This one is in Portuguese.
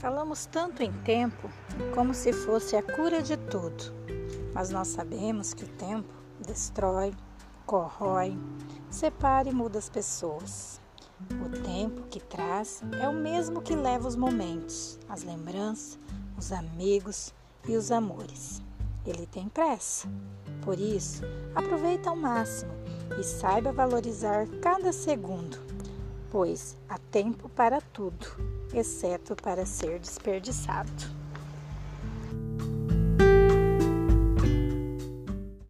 Falamos tanto em tempo como se fosse a cura de tudo, mas nós sabemos que o tempo destrói, corrói, separa e muda as pessoas. O tempo que traz é o mesmo que leva os momentos, as lembranças, os amigos e os amores. Ele tem pressa. Por isso, aproveita ao máximo e saiba valorizar cada segundo, pois há tempo para tudo, exceto para ser desperdiçado.